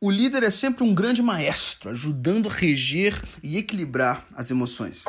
O líder é sempre um grande maestro, ajudando a reger e equilibrar as emoções.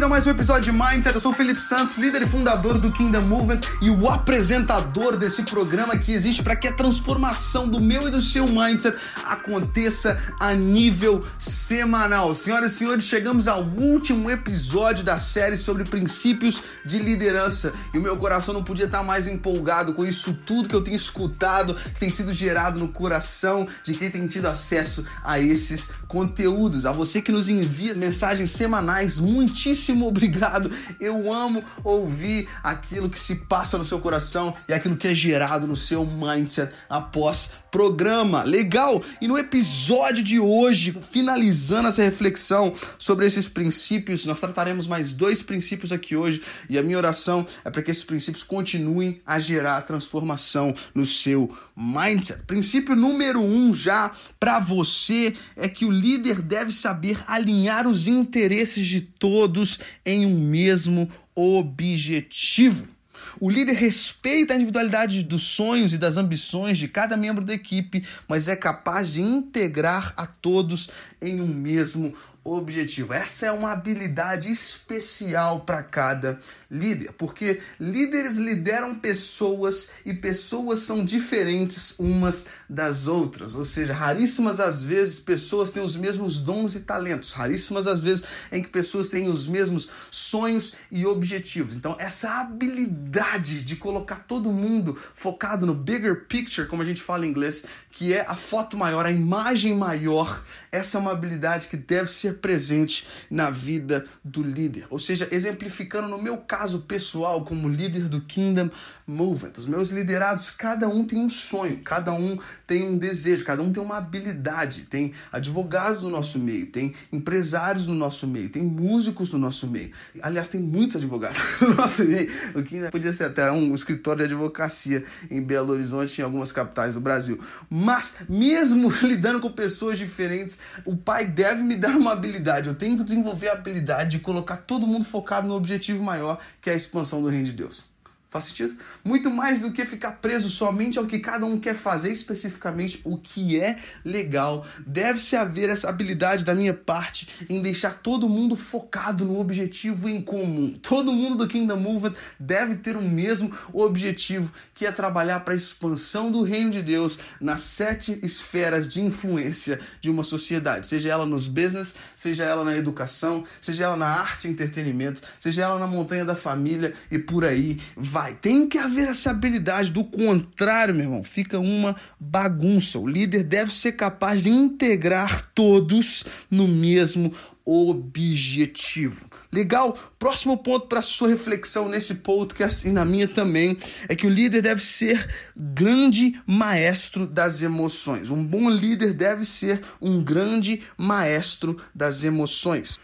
Bem-vindo a mais um episódio de Mindset. Eu sou o Felipe Santos, líder e fundador do Kingdom Movement e o apresentador desse programa que existe para que a transformação do meu e do seu mindset aconteça a nível semanal. Senhoras e senhores, chegamos ao último episódio da série sobre princípios de liderança e o meu coração não podia estar mais empolgado com isso tudo que eu tenho escutado, que tem sido gerado no coração de quem tem tido acesso a esses conteúdos. A você que nos envia mensagens semanais, muitíssimo obrigado. Eu amo ouvir aquilo que se passa no seu coração e aquilo que é gerado no seu mindset após programa. Legal? E no episódio de hoje, finalizando essa reflexão sobre esses princípios, nós trataremos mais dois princípios aqui hoje e a minha oração é para que esses princípios continuem a gerar transformação no seu mindset. Princípio número um já para você é que o líder deve saber alinhar os interesses de todos em um mesmo objetivo. O líder respeita a individualidade dos sonhos e das ambições de cada membro da equipe, mas é capaz de integrar a todos em um mesmo objetivo. Essa é uma habilidade especial para cada líder, porque líderes lideram pessoas e pessoas são diferentes umas das outras, ou seja, raríssimas às vezes pessoas têm os mesmos dons e talentos, raríssimas às vezes em que pessoas têm os mesmos sonhos e objetivos. Então, essa habilidade de colocar todo mundo focado no bigger picture, como a gente fala em inglês, que é a foto maior, a imagem maior, essa é uma habilidade que deve ser presente na vida do líder. Ou seja, exemplificando no meu caso pessoal como líder do Kingdom Movement, os meus liderados, cada um tem um sonho, cada um tem um desejo, cada um tem uma habilidade. Tem advogados no nosso meio, tem empresários no nosso meio, tem músicos no nosso meio. Aliás, tem muitos advogados no nosso meio. O Kingdom podia ser até um escritório de advocacia em Belo Horizonte, em algumas capitais do Brasil. Mas, mesmo lidando com pessoas diferentes, o pai deve me dar uma habilidade. Eu tenho que desenvolver a habilidade de colocar todo mundo focado no objetivo maior, que é a expansão do reino de Deus. Faz sentido? Muito mais do que ficar preso somente ao que cada um quer fazer, especificamente o que é legal. Deve-se haver essa habilidade da minha parte em deixar todo mundo focado no objetivo em comum. Todo mundo do Kingdom Movement deve ter o mesmo objetivo, que é trabalhar para a expansão do reino de Deus nas sete esferas de influência de uma sociedade, seja ela nos business, seja ela na educação, seja ela na arte e entretenimento, seja ela na montanha da família e por aí vai vai. Tem que haver essa habilidade. Do contrário, meu irmão, fica uma bagunça. O líder deve ser capaz de integrar todos no mesmo objetivo. Legal? Próximo ponto para sua reflexão nesse podcast e na minha também é que o líder deve ser grande maestro das emoções. Um bom líder deve ser um grande maestro das emoções.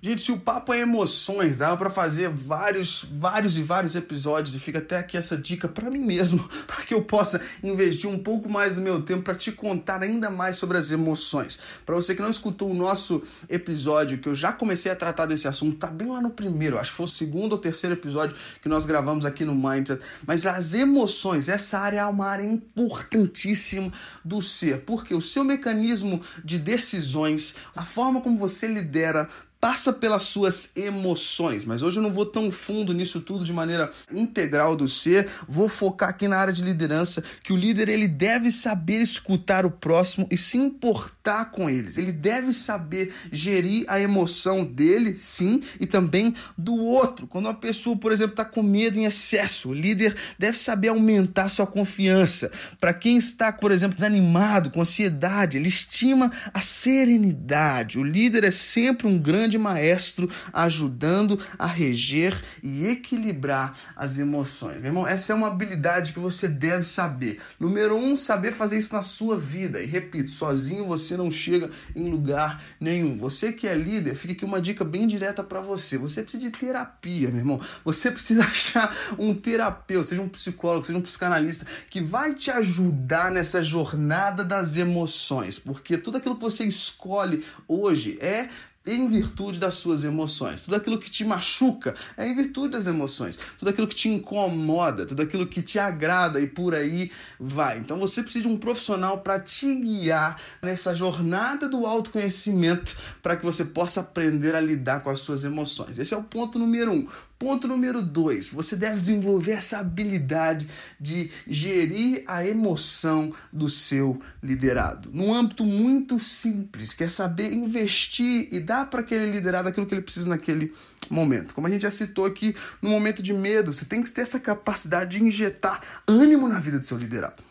Gente, se o papo é emoções, dava para fazer vários, vários e vários episódios e fica até aqui essa dica para mim mesmo, para que eu possa investir um pouco mais do meu tempo para te contar ainda mais sobre as emoções. Para você que não escutou o nosso episódio, que eu já comecei a tratar desse assunto, tá bem lá no primeiro, acho que foi o segundo ou terceiro episódio que nós gravamos aqui no Mindset. Mas as emoções, essa área é uma área importantíssima do ser, porque o seu mecanismo de decisões, a forma como você lidera passa pelas suas emoções, mas hoje eu não vou tão fundo nisso tudo de maneira integral do ser, vou focar aqui na área de liderança, que o líder ele deve saber escutar o próximo e se importar com eles. Ele deve saber gerir a emoção dele, sim, e também do outro. Quando uma pessoa, por exemplo, está com medo em excesso, o líder deve saber aumentar sua confiança. Para quem está, por exemplo, desanimado, com ansiedade, ele estima a serenidade. O líder é sempre um grande grande maestro ajudando a reger e equilibrar as emoções. Meu irmão, essa é uma habilidade que você deve saber. Número um, saber fazer isso na sua vida. E repito, sozinho você não chega em lugar nenhum. Você que é líder, fica aqui uma dica bem direta para você. Você precisa de terapia, meu irmão. Você precisa achar um terapeuta, seja um psicólogo, seja um psicanalista, que vai te ajudar nessa jornada das emoções. Porque tudo aquilo que você escolhe hoje é em virtude das suas emoções. Tudo aquilo que te machuca é em virtude das emoções. Tudo aquilo que te incomoda, tudo aquilo que te agrada e por aí vai. Então você precisa de um profissional para te guiar nessa jornada do autoconhecimento para que você possa aprender a lidar com as suas emoções. Esse é o ponto número um. Ponto número dois, você deve desenvolver essa habilidade de gerir a emoção do seu liderado. Num âmbito muito simples, que é saber investir e dar para aquele liderado aquilo que ele precisa naquele momento. Como a gente já citou aqui, no momento de medo, você tem que ter essa capacidade de injetar ânimo na vida do seu liderado.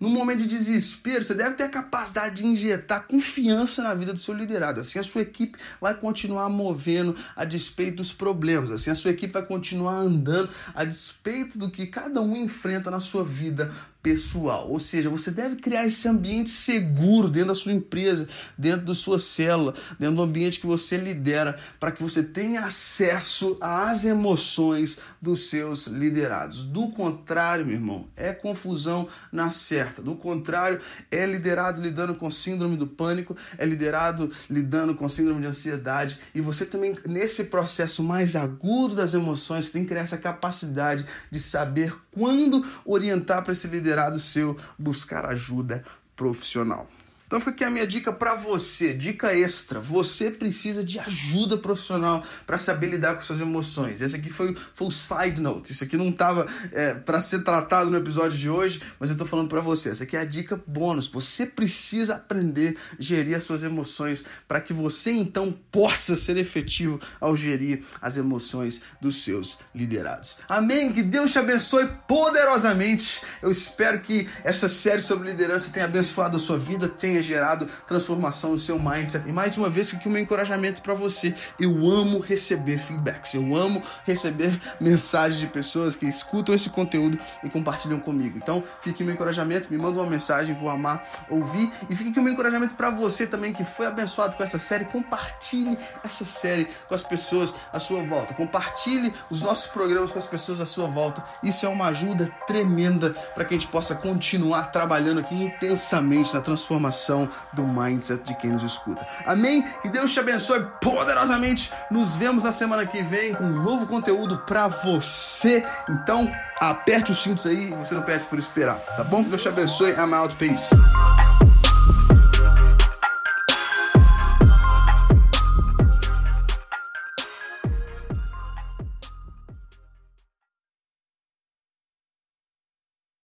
No momento de desespero, você deve ter a capacidade de injetar confiança na vida do seu liderado. Assim a sua equipe vai continuar movendo a despeito dos problemas. Assim a sua equipe vai continuar andando a despeito do que cada um enfrenta na sua vida pessoal. Ou seja, você deve criar esse ambiente seguro dentro da sua empresa, dentro da sua célula, dentro do ambiente que você lidera, para que você tenha acesso às emoções dos seus liderados. Do contrário, meu irmão, é confusão na certa. Do contrário, é liderado lidando com síndrome do pânico, é liderado lidando com síndrome de ansiedade, e você também nesse processo mais agudo das emoções, tem que criar essa capacidade de saber quando orientar para esse liderado liderado seu buscar ajuda profissional. Então fica aqui a minha dica para você, dica extra. Você precisa de ajuda profissional para saber lidar com suas emoções. Esse aqui foi, foi o side note. Isso aqui não estava é, para ser tratado no episódio de hoje, mas eu estou falando para você. Essa aqui é a dica bônus. Você precisa aprender a gerir as suas emoções para que você então possa ser efetivo ao gerir as emoções dos seus liderados. Amém? Que Deus te abençoe poderosamente. Eu espero que essa série sobre liderança tenha abençoado a sua vida, tenha gerado transformação no seu mindset. E mais uma vez, aqui o meu encorajamento para você. Eu amo receber feedbacks, eu amo receber mensagens de pessoas que escutam esse conteúdo e compartilham comigo. Então, fique o meu encorajamento, me manda uma mensagem, vou amar ouvir. E fique aqui o meu encorajamento para você também que foi abençoado com essa série. Compartilhe essa série com as pessoas à sua volta. Compartilhe os nossos programas com as pessoas à sua volta. Isso é uma ajuda tremenda para que a gente possa continuar trabalhando aqui intensamente na transformação do mindset de quem nos escuta. Amém? Que Deus te abençoe poderosamente. Nos vemos na semana que vem com um novo conteúdo para você. Então, aperte os cintos aí você não perde por esperar, tá bom? Que Deus te abençoe. I'm out. Peace.